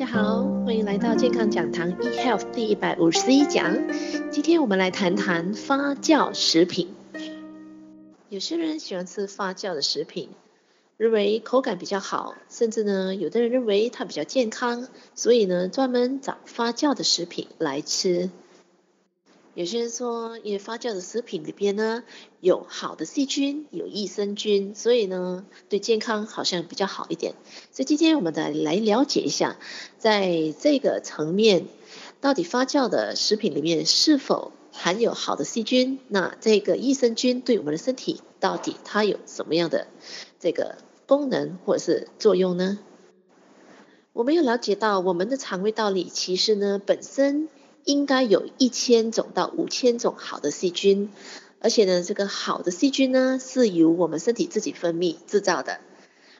大家好，欢迎来到健康讲堂 eHealth 第一百五十一讲。今天我们来谈谈发酵食品。有些人喜欢吃发酵的食品，认为口感比较好，甚至呢，有的人认为它比较健康，所以呢，专门找发酵的食品来吃。有些人说，因为发酵的食品里边呢，有好的细菌，有益生菌，所以呢，对健康好像比较好一点。所以今天我们来来了解一下，在这个层面，到底发酵的食品里面是否含有好的细菌？那这个益生菌对我们的身体到底它有什么样的这个功能或者是作用呢？我们要了解到，我们的肠胃道里其实呢，本身。应该有一千种到五千种好的细菌，而且呢，这个好的细菌呢，是由我们身体自己分泌制造的。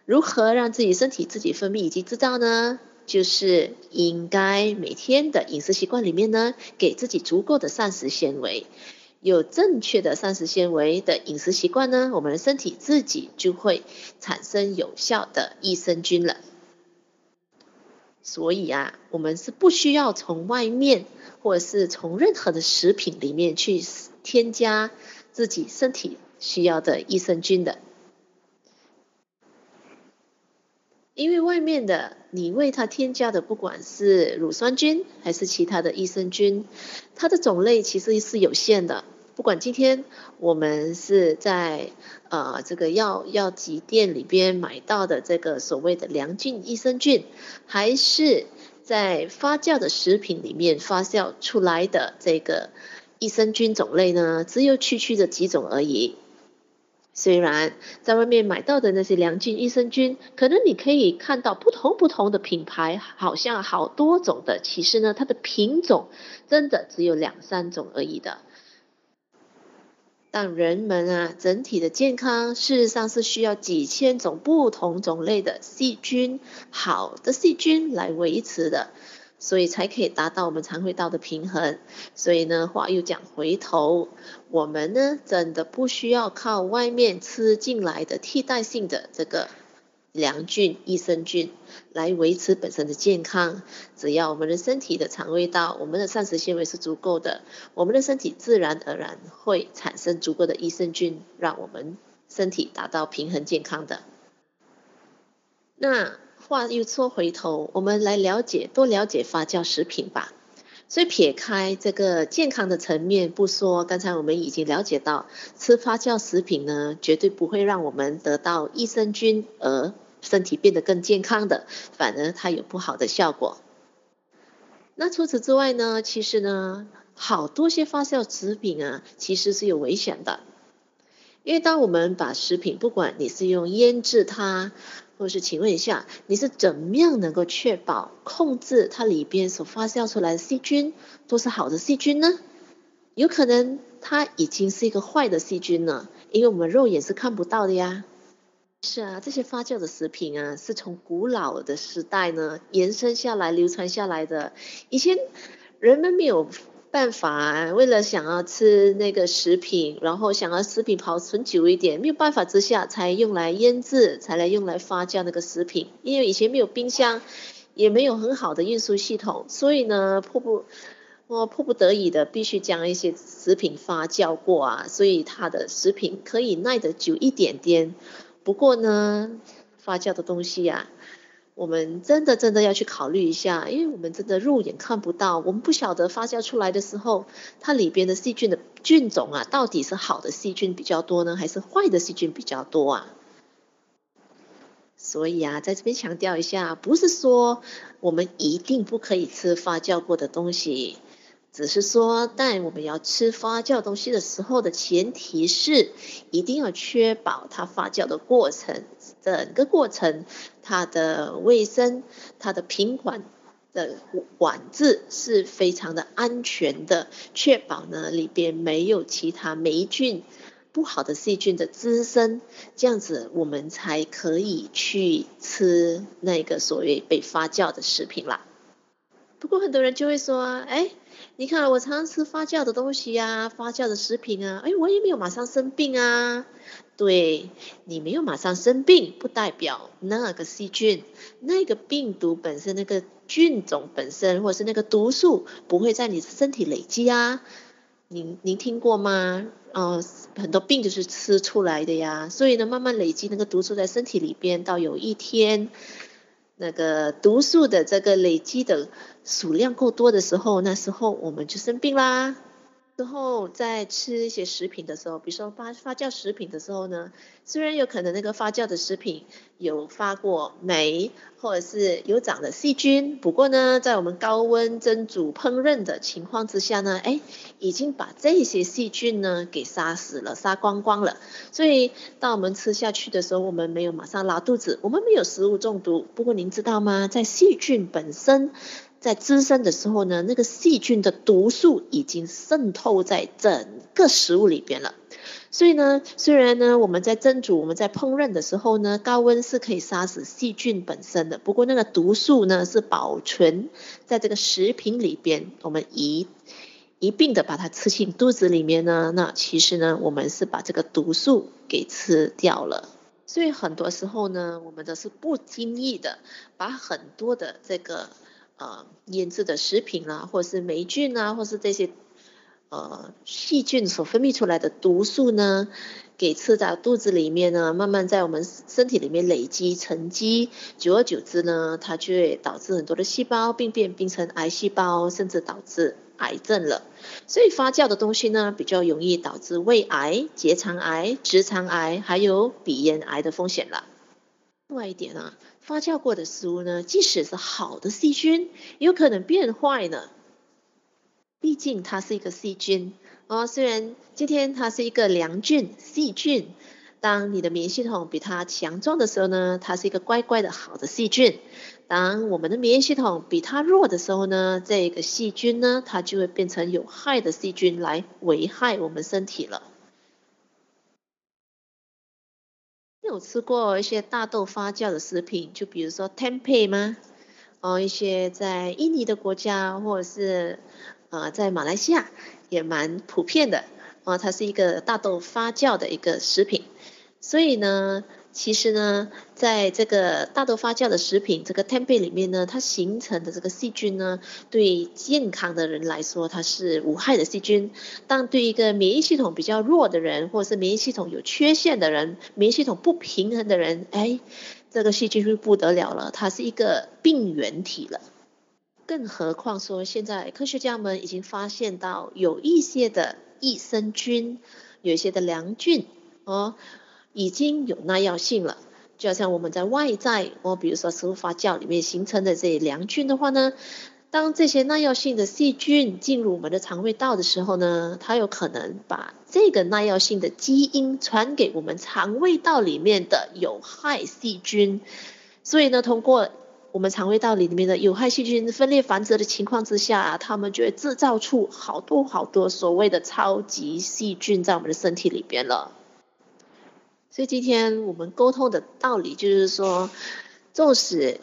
如何让自己身体自己分泌以及制造呢？就是应该每天的饮食习惯里面呢，给自己足够的膳食纤维。有正确的膳食纤维的饮食习惯呢，我们的身体自己就会产生有效的益生菌了。所以啊，我们是不需要从外面或者是从任何的食品里面去添加自己身体需要的益生菌的，因为外面的你为它添加的，不管是乳酸菌还是其他的益生菌，它的种类其实是有限的。不管今天我们是在呃这个药药剂店里边买到的这个所谓的良菌益生菌，还是在发酵的食品里面发酵出来的这个益生菌种类呢，只有区区的几种而已。虽然在外面买到的那些良菌益生菌，可能你可以看到不同不同的品牌，好像好多种的，其实呢，它的品种真的只有两三种而已的。但人们啊，整体的健康事实上是需要几千种不同种类的细菌，好的细菌来维持的，所以才可以达到我们肠胃道的平衡。所以呢，话又讲回头，我们呢真的不需要靠外面吃进来的替代性的这个。良菌、益生菌来维持本身的健康，只要我们的身体的肠胃道，我们的膳食纤维是足够的，我们的身体自然而然会产生足够的益生菌，让我们身体达到平衡健康的。那话又说回头，我们来了解多了解发酵食品吧。所以撇开这个健康的层面不说，刚才我们已经了解到，吃发酵食品呢，绝对不会让我们得到益生菌而身体变得更健康的，反而它有不好的效果。那除此之外呢，其实呢，好多些发酵食品啊，其实是有危险的。因为当我们把食品，不管你是用腌制它，或是请问一下，你是怎么样能够确保控制它里边所发酵出来的细菌都是好的细菌呢？有可能它已经是一个坏的细菌了，因为我们肉眼是看不到的呀。是啊，这些发酵的食品啊，是从古老的时代呢延伸下来、流传下来的。以前人们没有。办法，为了想要吃那个食品，然后想要食品保存久一点，没有办法之下才用来腌制，才来用来发酵那个食品。因为以前没有冰箱，也没有很好的运输系统，所以呢，迫不，我迫不得已的必须将一些食品发酵过啊，所以它的食品可以耐得久一点点。不过呢，发酵的东西呀、啊。我们真的真的要去考虑一下，因为我们真的肉眼看不到，我们不晓得发酵出来的时候，它里边的细菌的菌种啊，到底是好的细菌比较多呢，还是坏的细菌比较多啊？所以啊，在这边强调一下，不是说我们一定不可以吃发酵过的东西。只是说，但我们要吃发酵东西的时候的前提是，一定要确保它发酵的过程，整个过程它的卫生、它的品管的管制是非常的安全的，确保呢里边没有其他霉菌、不好的细菌的滋生，这样子我们才可以去吃那个所谓被发酵的食品啦。不过很多人就会说啊，哎，你看我常常吃发酵的东西呀，发酵的食品啊，哎，我也没有马上生病啊。对，你没有马上生病，不代表那个细菌、那个病毒本身、那个菌种本身，或者是那个毒素不会在你的身体累积啊。您您听过吗？哦，很多病就是吃出来的呀。所以呢，慢慢累积那个毒素在身体里边，到有一天。那个毒素的这个累积的数量够多的时候，那时候我们就生病啦。之后在吃一些食品的时候，比如说发发酵食品的时候呢，虽然有可能那个发酵的食品有发过霉，或者是有长的细菌，不过呢，在我们高温蒸煮烹饪的情况之下呢，哎，已经把这些细菌呢给杀死了，杀光光了。所以当我们吃下去的时候，我们没有马上拉肚子，我们没有食物中毒。不过您知道吗？在细菌本身。在滋生的时候呢，那个细菌的毒素已经渗透在整个食物里边了。所以呢，虽然呢我们在蒸煮、我们在烹饪的时候呢，高温是可以杀死细菌本身的，不过那个毒素呢是保存在这个食品里边，我们一一并的把它吃进肚子里面呢，那其实呢我们是把这个毒素给吃掉了。所以很多时候呢，我们都是不经意的把很多的这个。呃，腌制的食品啊，或是霉菌啊，或是这些呃细菌所分泌出来的毒素呢，给吃到肚子里面呢，慢慢在我们身体里面累积沉积，久而久之呢，它就会导致很多的细胞病变，变成癌细胞，甚至导致癌症了。所以发酵的东西呢，比较容易导致胃癌、结肠癌、直肠癌，还有鼻咽癌的风险了。另外一点啊。发酵过的食物呢，即使是好的细菌，有可能变坏呢。毕竟它是一个细菌哦，虽然今天它是一个良菌细菌，当你的免疫系统比它强壮的时候呢，它是一个乖乖的好的细菌。当我们的免疫系统比它弱的时候呢，这个细菌呢，它就会变成有害的细菌来危害我们身体了。有吃过一些大豆发酵的食品，就比如说 tempeh 吗？哦，一些在印尼的国家或者是呃在马来西亚也蛮普遍的。哦，它是一个大豆发酵的一个食品，所以呢。其实呢，在这个大豆发酵的食品这个 tempe 里面呢，它形成的这个细菌呢，对健康的人来说它是无害的细菌，但对一个免疫系统比较弱的人，或者是免疫系统有缺陷的人，免疫系统不平衡的人，哎，这个细菌就不得了了，它是一个病原体了。更何况说，现在科学家们已经发现到有一些的益生菌，有一些的良菌，哦。已经有耐药性了，就好像我们在外在，哦，比如说食物发酵里面形成的这些良菌的话呢，当这些耐药性的细菌进入我们的肠胃道的时候呢，它有可能把这个耐药性的基因传给我们肠胃道里面的有害细菌，所以呢，通过我们肠胃道里面的有害细菌分裂繁殖的情况之下，它们就会制造出好多好多所谓的超级细菌在我们的身体里边了。所以今天我们沟通的道理就是说，纵使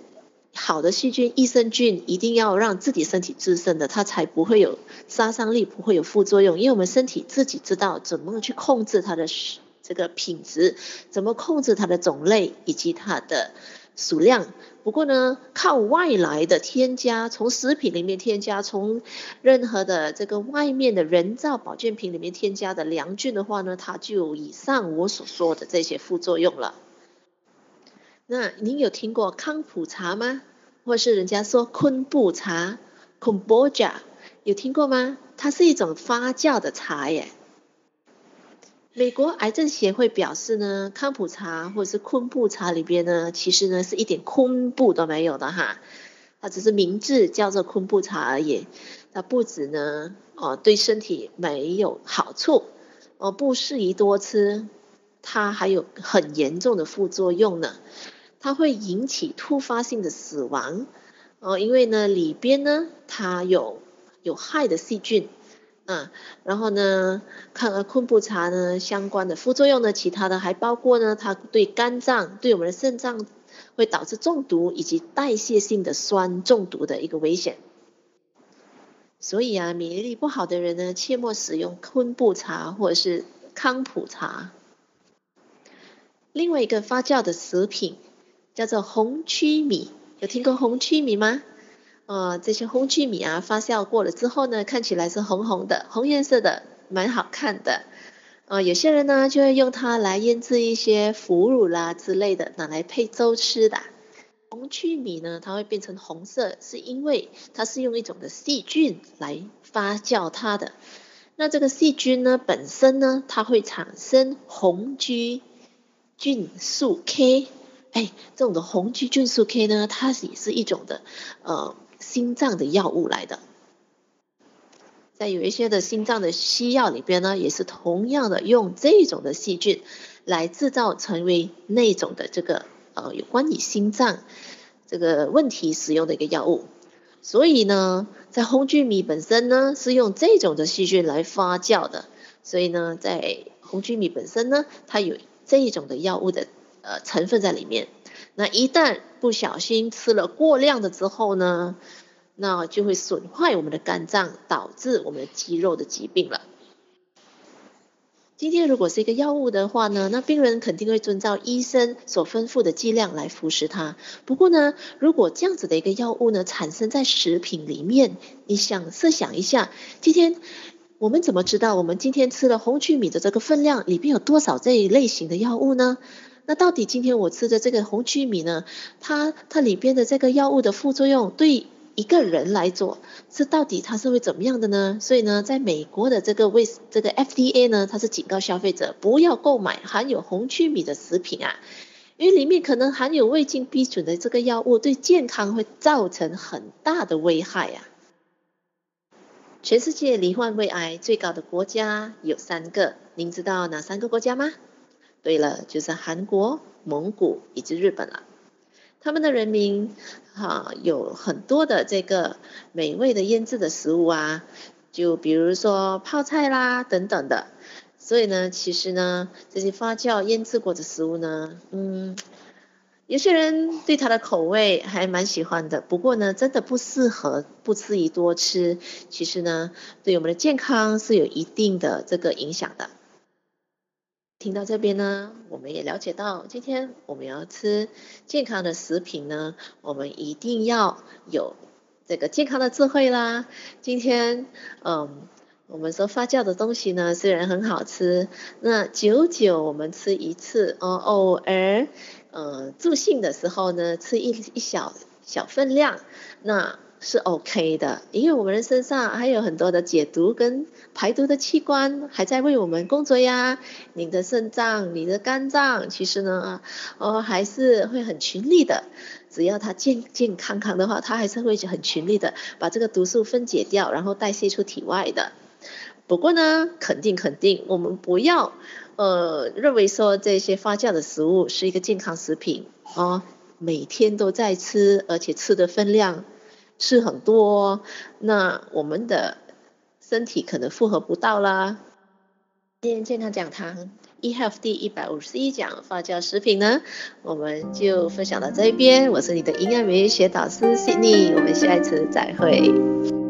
好的细菌、益生菌一定要让自己身体自身的，它才不会有杀伤力，不会有副作用。因为我们身体自己知道怎么去控制它的这个品质，怎么控制它的种类以及它的数量。不过呢，靠外来的添加，从食品里面添加，从任何的这个外面的人造保健品里面添加的良菌的话呢，它就有以上我所说的这些副作用了。那您有听过康普茶吗？或是人家说昆布茶 （Kombucha） 有听过吗？它是一种发酵的茶耶。美国癌症协会表示呢，康普茶或者是昆布茶里边呢，其实呢是一点昆布都没有的哈，它只是名字叫做昆布茶而已。它不止呢，哦对身体没有好处，哦不适宜多吃，它还有很严重的副作用呢，它会引起突发性的死亡，哦因为呢里边呢它有有害的细菌。嗯，然后呢，看了昆布茶呢相关的副作用呢，其他的还包括呢，它对肝脏、对我们的肾脏会导致中毒以及代谢性的酸中毒的一个危险。所以啊，免疫力不好的人呢，切莫使用昆布茶或者是康普茶。另外一个发酵的食品叫做红曲米，有听过红曲米吗？呃，这些红曲米啊，发酵过了之后呢，看起来是红红的，红颜色的，蛮好看的。呃，有些人呢就会用它来腌制一些腐乳啦之类的，拿来配粥吃的。红曲米呢，它会变成红色，是因为它是用一种的细菌来发酵它的。那这个细菌呢，本身呢，它会产生红曲菌素 K，哎，这种的红曲菌素 K 呢，它也是一种的呃心脏的药物来的。在有一些的心脏的西药里边呢，也是同样的用这种的细菌来制造成为那种的这个呃有关于心脏这个问题使用的一个药物。所以呢，在红曲米本身呢是用这种的细菌来发酵的，所以呢，在红曲米本身呢，它有。这一种的药物的呃成分在里面，那一旦不小心吃了过量的之后呢，那就会损坏我们的肝脏，导致我们的肌肉的疾病了。今天如果是一个药物的话呢，那病人肯定会遵照医生所吩咐的剂量来服食它。不过呢，如果这样子的一个药物呢产生在食品里面，你想设想一下，今天。我们怎么知道我们今天吃了红曲米的这个分量里边有多少这一类型的药物呢？那到底今天我吃的这个红曲米呢，它它里边的这个药物的副作用对一个人来做，是到底它是会怎么样的呢？所以呢，在美国的这个卫这个 FDA 呢，它是警告消费者不要购买含有红曲米的食品啊，因为里面可能含有未经批准的这个药物，对健康会造成很大的危害啊。全世界罹患胃癌最高的国家有三个，您知道哪三个国家吗？对了，就是韩国、蒙古以及日本了。他们的人民哈有很多的这个美味的腌制的食物啊，就比如说泡菜啦等等的。所以呢，其实呢，这些发酵腌制过的食物呢，嗯。有些人对它的口味还蛮喜欢的，不过呢，真的不适合不吃宜多吃。其实呢，对我们的健康是有一定的这个影响的。听到这边呢，我们也了解到，今天我们要吃健康的食品呢，我们一定要有这个健康的智慧啦。今天，嗯，我们说发酵的东西呢，虽然很好吃，那久久我们吃一次，哦，偶尔。呃，助兴的时候呢，吃一一小小分量，那是 OK 的，因为我们身上还有很多的解毒跟排毒的器官还在为我们工作呀。你的肾脏、你的肝脏，其实呢，哦，还是会很群力的。只要它健健康康的话，它还是会很群力的把这个毒素分解掉，然后代谢出体外的。不过呢，肯定肯定，我们不要。呃，认为说这些发酵的食物是一个健康食品哦，每天都在吃，而且吃的分量是很多，那我们的身体可能负荷不到啦。今天健康讲堂 eHealth 第一百五十一讲发酵食品呢，我们就分享到这边。我是你的营养美学导师 Sydney，我们下一次再会。